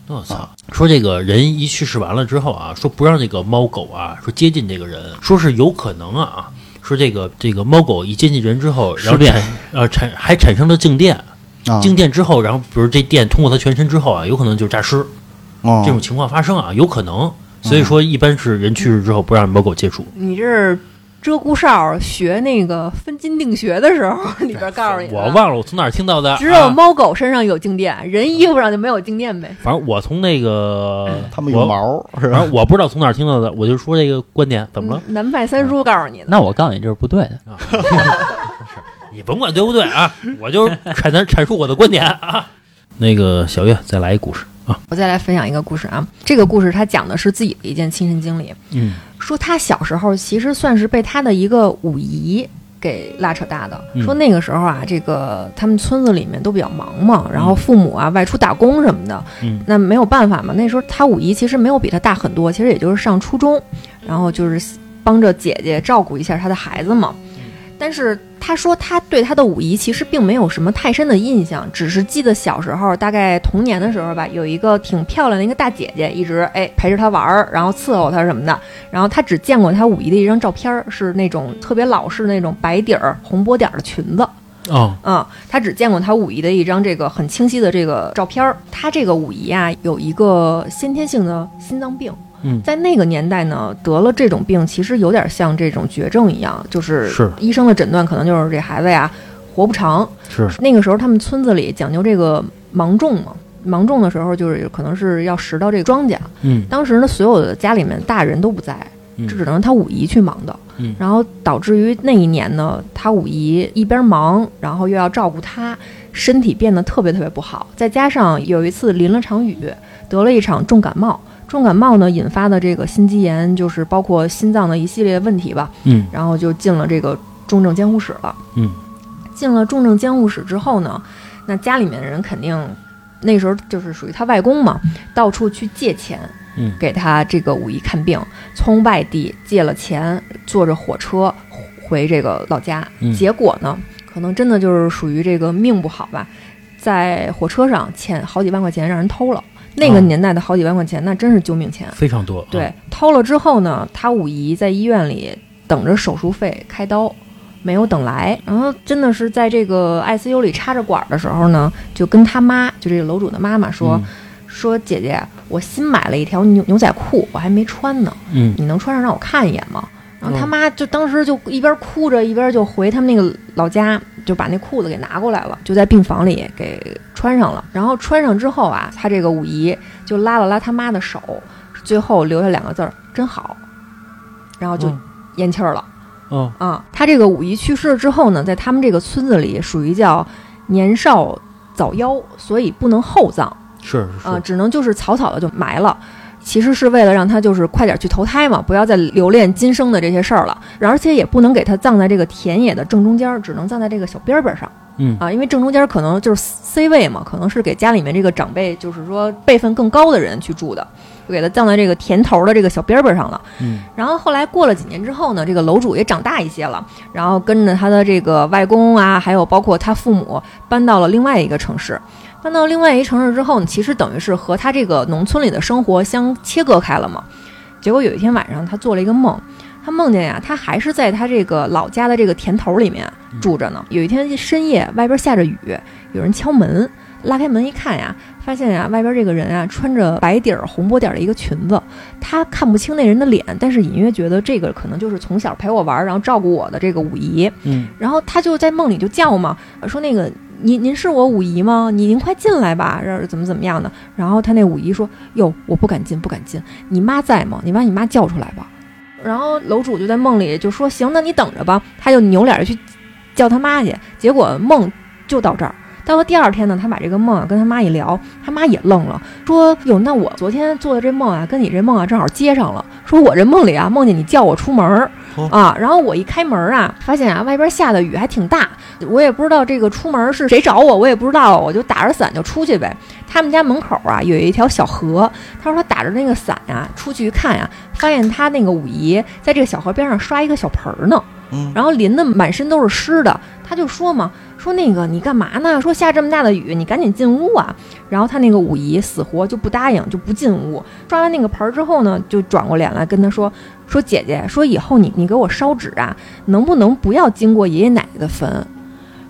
我操！说这个人一去世完了之后啊，说不让这个猫狗啊说接近这个人，说是有可能啊，说这个这个猫狗一接近人之后，然后产呃产还产生了静电，啊，静电之后，然后比如这电通过它全身之后啊，有可能就诈尸，哦这种情况发生啊，有可能。所以说，一般是人去世之后不让猫狗接触。你这是鹧鸪哨学那个分金定穴的时候，里边告诉你，我忘了我从哪儿听到的，只有啊猫狗身上有静电，人衣服上就没有静电呗。反正我从那个他们有毛是吧？反正我不知道从哪儿听到的，我就说这个观点怎么了？嗯南派三叔告诉你的。那我告诉你这是不对的。你甭管对不对啊，我就阐阐阐述我的观点啊。那个小月再来一故事啊，我再来分享一个故事啊，这个故事他讲的是自己的一件亲身经历，嗯说他小时候其实算是被他的一个五姨给拉扯大的。嗯说那个时候啊，这个他们村子里面都比较忙嘛，然后父母啊外出打工什么的，嗯那没有办法嘛。那时候他五姨其实没有比他大很多，其实也就是上初中，然后就是帮着姐姐照顾一下他的孩子嘛。但是他说他对他的五姨其实并没有什么太深的印象，只是记得小时候大概童年的时候吧，有一个挺漂亮的一个大姐姐，一直哎陪着他玩儿，然后伺候他什么的。然后他只见过他五姨的一张照片儿，是那种特别老式那种白底儿红波点儿的裙子。哦啊、他只见过他五姨的一张这个很清晰的这个照片儿。他这个五姨啊，有一个先天性的心脏病。嗯在那个年代呢，得了这种病，其实有点像这种绝症一样，就是是医生的诊断可能就是这孩子呀活不长。是那个时候他们村子里讲究这个芒种嘛，芒种的时候就是可能是要拾到这个庄稼。嗯当时呢，所有的家里面大人都不在，嗯这只能他五姨去忙的。嗯然后导致于那一年呢，他五姨一边忙，然后又要照顾他，身体变得特别特别不好。再加上有一次淋了场雨，得了一场重感冒。重感冒呢引发的这个心肌炎，就是包括心脏的一系列问题吧。嗯然后就进了这个重症监护室了。嗯进了重症监护室之后呢，那家里面人肯定那时候就是属于他外公嘛，到处去借钱，嗯给他这个五一看病，从外地借了钱，坐着火车回这个老家。嗯结果呢，可能真的就是属于这个命不好吧，在火车上欠好几万块钱让人偷了。那个哦年代的好几万块钱，那真是救命钱。非常多。对啊，，偷了之后呢，他五姨在医院里等着手术费开刀，没有等来。然后真的是在这个 ICU 里插着管儿的时候呢，就跟他妈，就这个楼主的妈妈说、嗯说姐姐，我新买了一条牛牛仔裤，我还没穿呢，嗯你能穿上让我看一眼吗？然后他嗯妈就当时就一边哭着一边就回他们那个老家，就把那裤子给拿过来了，就在病房里给穿上了。然后穿上之后啊，他这个五姨就拉了拉他妈的手，最后留下两个字儿“真好”，然后就嗯咽气儿了。哦啊，他这个五姨去世了之后呢，在他们这个村子里属于叫年少早夭，所以不能厚葬。是啊，是只能就是草草的就埋了。其实是为了让他就是快点去投胎嘛，不要再留恋今生的这些事儿了。而且也不能给他葬在这个田野的正中间儿，只能葬在这个小边儿边儿上嗯啊，因为正中间儿可能就是 C 位嘛，可能是给家里面这个长辈，就是说辈分更高的人去住的，就给他葬在这个田头的这个小边儿边儿上了。嗯然后后来过了几年之后呢，这个楼主也长大一些了，然后跟着他的这个外公啊，还有包括他父母搬到了另外一个城市。搬到另外一城市之后呢，其实等于是和他这个农村里的生活相切割开了嘛。结果有一天晚上，他做了一个梦，他梦见呀，他还是在他这个老家的这个田头里面住着呢。有一天深夜，外边下着雨，有人敲门，拉开门一看呀，发现呀，外边这个人啊穿着白底儿红波点儿的一个裙子，他看不清那人的脸，但是隐约觉得这个可能就是从小陪我玩儿，然后照顾我的这个五姨。嗯然后他就在梦里就叫嘛，说那个您您是我五姨吗？你您快进来吧，这怎么怎么样的。然后他那五姨说哟，我不敢进，不敢进，你妈在吗？你把你妈叫出来吧。然后楼主就在梦里就说行，那你等着吧。他就扭脸去叫他妈去，结果梦就到这儿。到了第二天呢，他把这个梦啊跟他妈一聊，他妈也愣了，说哟，那我昨天做的这梦啊，跟你这梦啊正好接上了。说我这梦里啊，梦见你叫我出门儿哦啊，然后我一开门啊，发现啊外边下的雨还挺大，我也不知道这个出门是谁找我，我也不知道，我就打着伞就出去呗。他们家门口啊有一条小河，他说他打着那个伞呀、出去一看呀、发现他那个五姨在这个小河边上刷一个小盆儿呢。然后淋得满身都是湿的。他就说嘛，说那个你干嘛呢？说下这么大的雨，你赶紧进屋啊！然后他那个五姨死活就不答应，就不进屋。刷完那个盆儿之后呢，就转过脸来跟他说：“说姐姐，说以后你你给我烧纸啊，能不能不要经过爷爷奶奶的坟？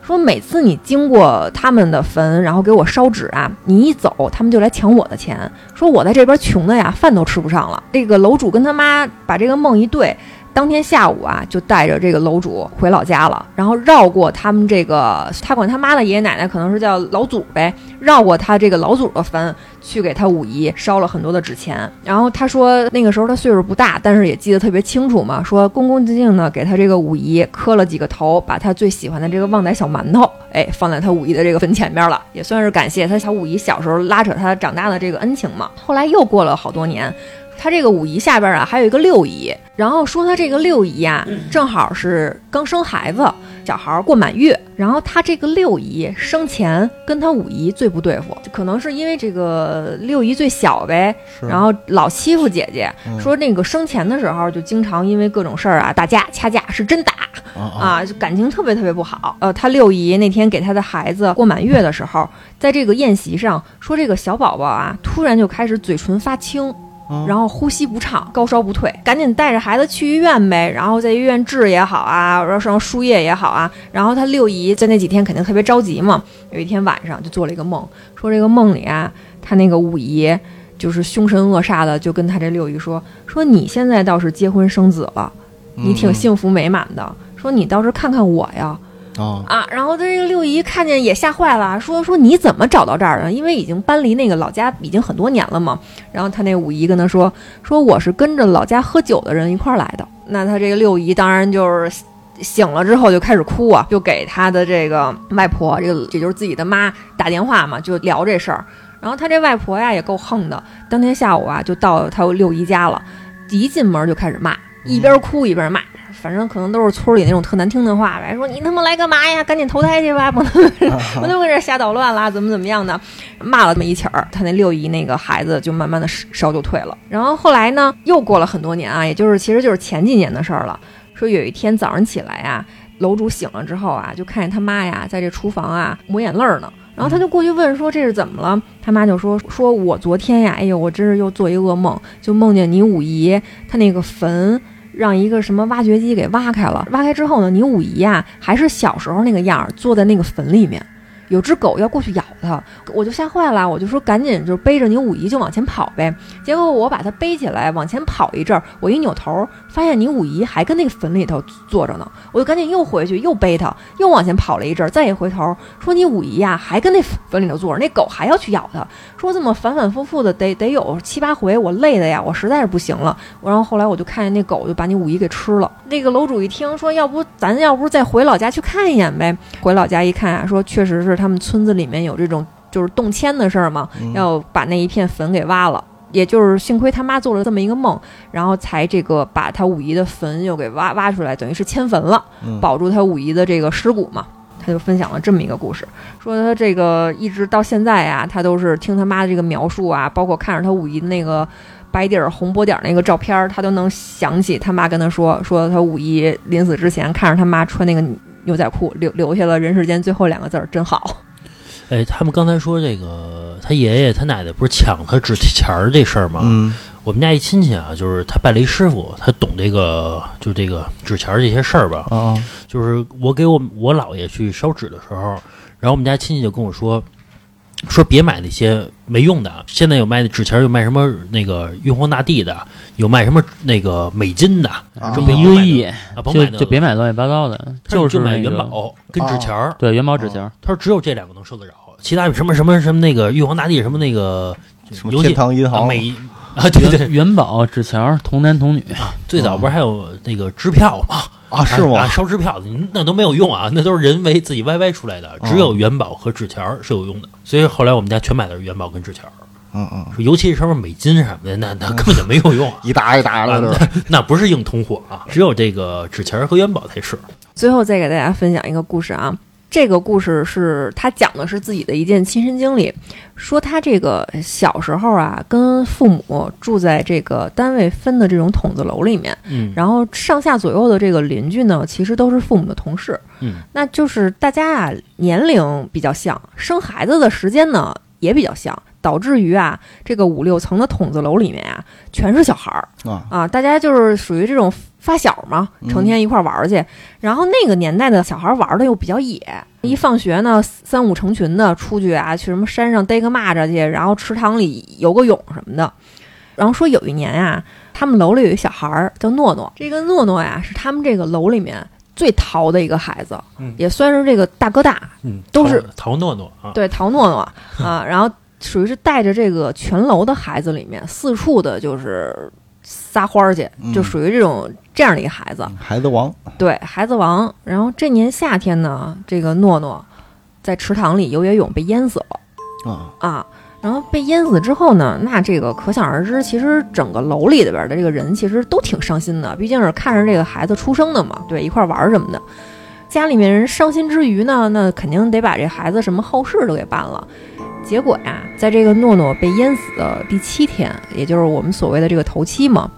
说每次你经过他们的坟，然后给我烧纸啊，你一走，他们就来抢我的钱。说我在这边穷的呀，饭都吃不上了。这个楼主跟他妈把这个梦一对。”当天下午啊，就带着这个楼主回老家了，然后绕过他们这个，他管他妈的爷爷奶奶可能是叫老祖呗，绕过他这个老祖的坟，去给他五姨烧了很多的纸钱。然后他说那个时候他岁数不大，但是也记得特别清楚嘛，说恭恭敬敬的给他这个五姨磕了几个头，把他最喜欢的这个旺仔小馒头，哎，放在他五姨的这个坟前边了，也算是感谢他小五姨小时候拉扯他长大的这个恩情嘛。后来又过了好多年。他这个五姨下边啊，还有一个六姨，然后说他这个六姨呀、正好是刚生孩子，小孩儿过满月，然后他这个六姨生前跟他五姨最不对付，可能是因为这个六姨最小呗，然后老欺负姐姐，嗯。说那个生前的时候就经常因为各种事儿啊打架掐架，是真打。啊，就感情特别特别不好。呃，他六姨那天给他的孩子过满月的时候，在这个宴席上说这个小宝宝啊，突然就开始嘴唇发青。嗯然后呼吸不畅，高烧不退，赶紧带着孩子去医院呗。然后在医院治也好啊，然后上输液也好啊。然后他六姨在那几天肯定特别着急嘛。有一天晚上就做了一个梦，说这个梦里啊，他那个五姨就是凶神恶煞的，就跟他这六姨说说你现在倒是结婚生子了，你挺幸福美满的。说你倒是看看我呀，啊啊，然后他这个六姨看见也吓坏了，说说你怎么找到这儿的？因为已经搬离那个老家已经很多年了嘛。然后他那五姨跟他说说我是跟着老家喝酒的人一块儿来的。那他这个六姨当然就是醒了之后就开始哭啊，就给他的这个外婆，这个也就是自己的妈打电话嘛，就聊这事儿。然后他这外婆呀也够横的，当天下午啊就到他六姨家了，一进门就开始骂，一边哭一边骂。反正可能都是村里那种特难听的话呗，说你他妈来干嘛呀？赶紧投胎去吧，不能 不能搁这瞎捣乱啦，怎么怎么样的，骂了这么一气儿，他那六姨那个孩子就慢慢的烧就退了。然后后来呢，又过了很多年啊，也就是其实就是前几年的事儿了。说有一天早上起来呀、楼主醒了之后啊，就看见他妈呀在这厨房啊抹眼泪儿呢。然后他就过去问说这是怎么了？他妈就说说我昨天呀，哎呦，我真是又做一噩梦，就梦见你五姨她那个坟让一个什么挖掘机给挖开了，挖开之后呢，你五姨呀还是小时候那个样儿，坐在那个坟里面。有只狗要过去咬它，我就吓坏了，我就说赶紧就背着你五姨就往前跑呗。结果我把它背起来往前跑一阵儿，我一扭头发现你五姨还跟那个坟里头坐着呢，我就赶紧又回去又背它，又往前跑了一阵儿，再一回头说你五姨呀还跟那坟里头坐着，那狗还要去咬它。说这么反反复复的得得有七八回，我累的呀，我实在是不行了。我然后后来我就看见那狗就把你五姨给吃了。那个楼主一听说，要不咱要不再回老家去看一眼呗？回老家一看啊，说确实是他们村子里面有这种就是动迁的事儿嘛，嗯要把那一片坟给挖了。也就是幸亏他妈做了这么一个梦，然后才这个把他五姨的坟又给挖挖出来，等于是迁坟了。嗯保住他五姨的这个尸骨嘛。他就分享了这么一个故事，说他这个一直到现在啊，他都是听他妈的这个描述啊，包括看着他五姨的那个白底儿红波点儿那个照片儿，他都能想起他妈跟他说，说他五姨临死之前看着他妈穿那个牛仔裤，留留下了人世间最后两个字儿，真好。哎，他们刚才说这个，他爷爷他奶奶不是抢他纸钱儿这事儿吗？嗯我们家一亲戚啊，就是他拜了一师傅，他懂这个，就这个纸钱儿这些事儿吧。啊就是我给我我姥爷去烧纸的时候，然后我们家亲戚就跟我说，说别买那些没用的，现在有卖的纸钱，有卖什么那个玉皇大帝的，有卖什么那个美金的，啊就一别买个亿，啊，甭就买就别买乱七八糟的，就是就买元宝跟纸钱儿。对元宝纸钱儿，他说只有这两个能受得着，其他什么什么什么那个玉皇大帝什么那个什么天堂银行。啊美 啊，对对元元宝纸钱儿童男童女，最早不是还有那个支票吗？啊是啊，吗？烧支票的，那都没有用啊，那都是人为自己歪歪出来的，只有元宝和纸条是有用的。所以后来我们家全买的是元宝跟纸条，嗯嗯，说尤其是什么美金什么的，那那根本就没有用啊，一沓一沓的啊那那不是硬通货啊，只有这个纸钱和元宝才是。最后再给大家分享一个故事啊，这个故事是他讲的是自己的一件亲身经历，说他这个小时候啊，跟父母住在这个单位分的这种筒子楼里面，嗯。然后上下左右的这个邻居呢，其实都是父母的同事，嗯，那就是大家啊年龄比较像，生孩子的时间呢也比较像，导致于啊这个五六层的筒子楼里面啊全是小孩儿。啊，啊，大家就是属于这种发小嘛，成天一块儿玩儿去。然后那个年代的小孩儿玩的又比较野，一放学呢三五成群的出去啊，去什么山上逮个蚂蚱去，然后池塘里游个泳什么的。然后说有一年啊，他们楼里有一小孩儿叫诺诺，这个诺诺呀是他们这个楼里面最淘的一个孩子，嗯也算是这个大哥大，嗯，都是陶陶诺诺啊，对，淘诺诺 啊，然后属于是带着这个全楼的孩子里面四处的就是撒欢儿去，就嗯属于这种这样的一个孩子，孩子王，对，孩子王。然后这年夏天呢，这个诺诺在池塘里游野泳被淹死了啊，啊。然后被淹死之后呢，那这个可想而知，其实整个楼里边的这个人其实都挺伤心的，毕竟是看着这个孩子出生的嘛，对，一块儿玩儿什么的。家里面人伤心之余呢，那肯定得把这孩子什么后事都给办了。结果呀，在这个诺诺被淹死的第七天，也就是我们所谓的这个头七嘛，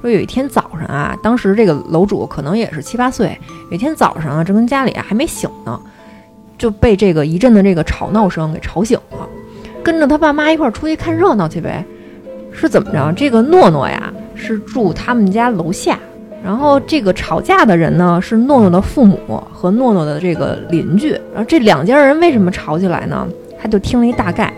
说有一天早上啊，当时这个楼主可能也是七八岁，有一天早上啊，正跟家里啊还没醒呢，就被这个一阵的这个吵闹声给吵醒了，跟着他爸妈一块儿出去看热闹去呗。是怎么着？这个诺诺呀是住他们家楼下，然后这个吵架的人呢是诺诺的父母和诺诺的这个邻居。然后这两家人为什么吵起来呢？他就听了一大概，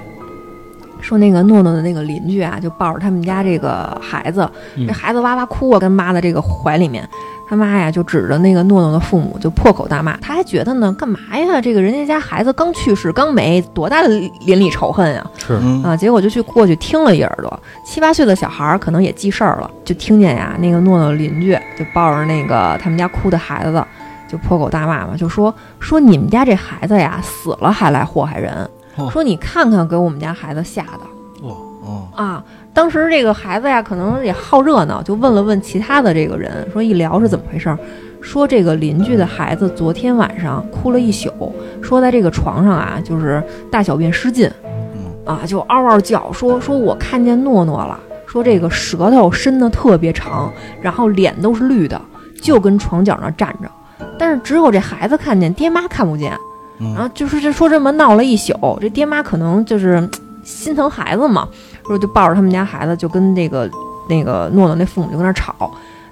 说那个诺诺的那个邻居啊，就抱着他们家这个孩子，嗯这孩子哇哇哭啊，跟妈的这个怀里面，他妈呀就指着那个诺诺的父母就破口大骂。他还觉得呢，干嘛呀？这个人家家孩子刚去世刚没，多大的 邻里仇恨呀！是嗯啊，结果就去过去听了一耳朵，七八岁的小孩儿可能也记事儿了，就听见呀，那个诺诺邻居就抱着那个他们家哭的孩子，就破口大骂嘛，就说说你们家这孩子呀死了还来祸害人，哦。说你看看给我们家孩子吓的。哦，啊。当时这个孩子呀，可能也好热闹，就问了问其他的这个人，说一聊是怎么回事儿，说这个邻居的孩子昨天晚上哭了一宿，说在这个床上啊，就是大小便失禁，啊，就嗷嗷叫，说说我看见诺诺了，说这个舌头伸的特别长，然后脸都是绿的，就跟床角那站着，但是只有这孩子看见，爹妈看不见。嗯然后就是这说这么闹了一宿，这爹妈可能就是 心疼孩子嘛，说就抱着他们家孩子就跟那个那个诺诺那父母就跟那吵。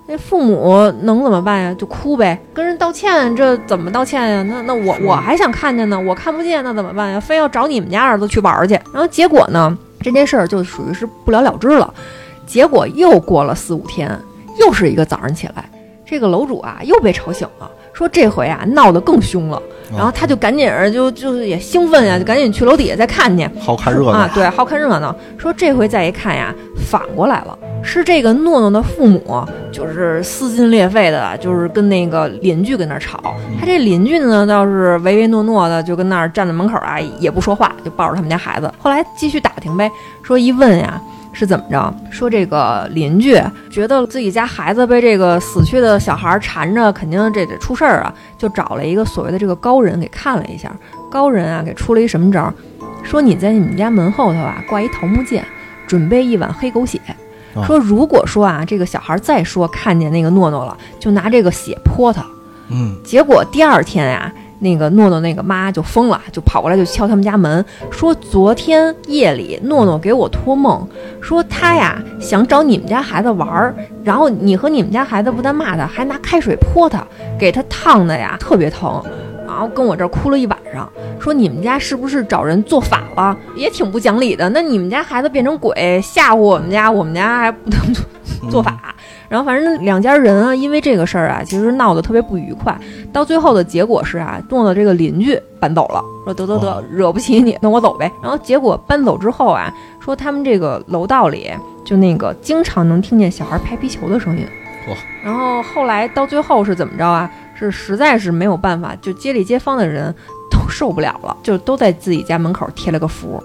那父母能怎么办呀？就哭呗，跟人道歉，这怎么道歉呀？那那我我还想看见呢，我看不见，那怎么办呀？非要找你们家儿子去玩儿去。然后结果呢，这件事儿就属于是不了了之了。结果又过了四五天，又是一个早上起来，这个楼主啊又被吵醒了，说这回啊闹得更凶了。然后他就赶紧儿就就是也兴奋呀，就赶紧去楼底下再看去。好看热闹啊，对，好看热闹。说这回再一看呀，反过来了，是这个诺诺的父母，就是撕心裂肺的，就是跟那个邻居跟那儿吵。他这邻居呢，倒是唯唯诺诺的，就跟那儿站在门口啊，也不说话，就抱着他们家孩子。后来继续打听呗，说一问呀。是怎么着？说这个邻居觉得自己家孩子被这个死去的小孩缠着，肯定这得出事儿啊，就找了一个所谓的这个高人给看了一下。高人啊，给出了一什么招儿？说你在你们家门后头啊挂一桃木剑，准备一碗黑狗血。哦说如果说啊这个小孩再说看见那个诺诺了，就拿这个血泼他。嗯结果第二天呀、那个诺诺那个妈就疯了，就跑过来就敲他们家门，说昨天夜里诺诺给我托梦，说他呀想找你们家孩子玩儿，然后你和你们家孩子不但骂他，还拿开水泼他，给他烫的呀特别疼，然后跟我这儿哭了一晚上，说你们家是不是找人做法了？也挺不讲理的。那你们家孩子变成鬼吓唬我们家，我们家还不能做 做法。然后反正两家人啊，因为这个事儿啊，其实闹得特别不愉快。到最后的结果是啊，诺诺这个邻居搬走了，说得得得哦，惹不起你，那我走呗。然后结果搬走之后啊，说他们这个楼道里就那个经常能听见小孩拍皮球的声音。哇然后后来到最后是怎么着啊？是实在是没有办法，就街里街坊的人都受不了了，就都在自己家门口贴了个符。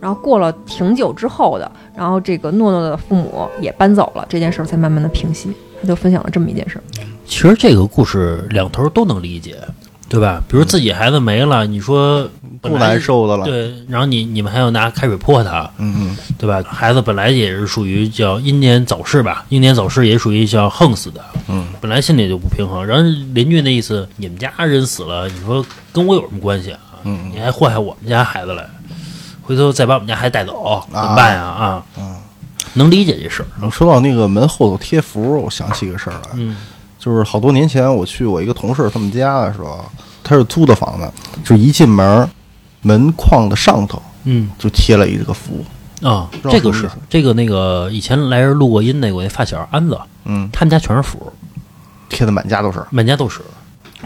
然后过了挺久之后的，然后这个诺诺的父母也搬走了，这件事儿才慢慢的平息。他就分享了这么一件事儿。其实这个故事两头都能理解。对吧？比如自己孩子没了，你说不难受的了。对，然后你你们还要拿开水泼他，嗯嗯，对吧？孩子本来也是属于叫英年早逝吧，英年早逝也属于叫横死的，嗯，本来心里就不平衡。然后邻居那意思，你们家人死了，你说跟我有什么关系啊？嗯你还祸害我们家孩子来，回头再把我们家孩子带走，怎么办呀？啊，能理解这事儿，嗯。说到那个门后头贴符，我想起一个事儿来，嗯。就是好多年前我去我一个同事他们家的时候，他是租的房子，就一进门，门框的上头嗯。就贴了一个符，啊，这个是这个那个以前来人录过音那我那发小安子，嗯，他们家全是符，贴的满家都是，满家都是。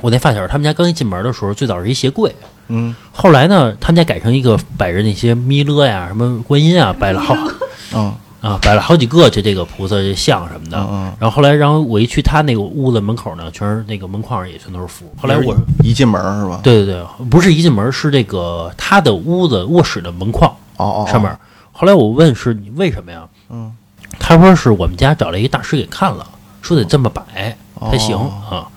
我那发小他们家刚一进门的时候，最早是一鞋柜，嗯后来呢，他们家改成一个摆着那些弥勒呀、什么观音啊，摆了好 嗯啊，摆了好几个这这个菩萨这像什么的。嗯嗯。然后后来，然后我一去他那个屋子门口呢，全是那个门框上也全都是符。后来我，一进门是吧？对对对，不是一进门，是这个他的屋子卧室的门框哦哦，哦上面。后来我问是你为什么呀？嗯，他说是我们家找了一个大师给看了，说得这么摆才行哦啊。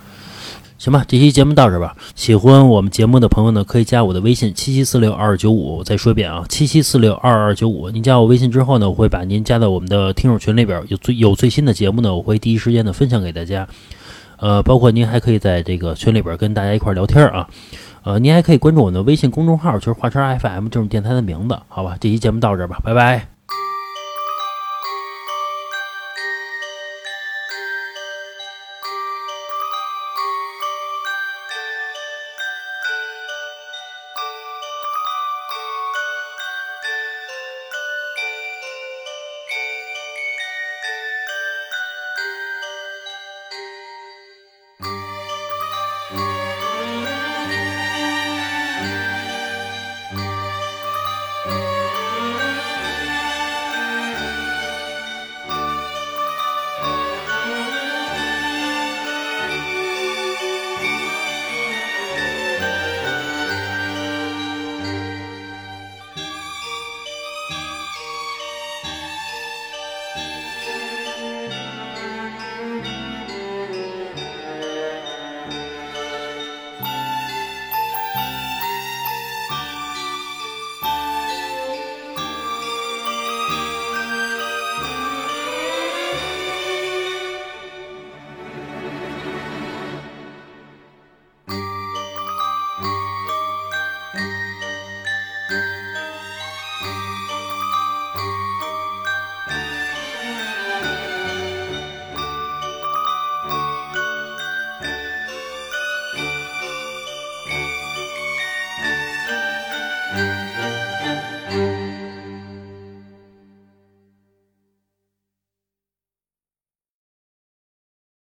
行吧，这期节目到这吧。喜欢我们节目的朋友呢，可以加我的微信七七四六二二九五。我再说一遍啊，七七四六二二九五。您加我微信之后呢，我会把您加到我们的听友群里边，有最有最新的节目呢，我会第一时间的分享给大家。呃，包括您还可以在这个群里边跟大家一块聊天啊。呃，您还可以关注我们的微信公众号，就是华晨 FM，就是电台的名字，好吧？这期节目到这吧，拜拜。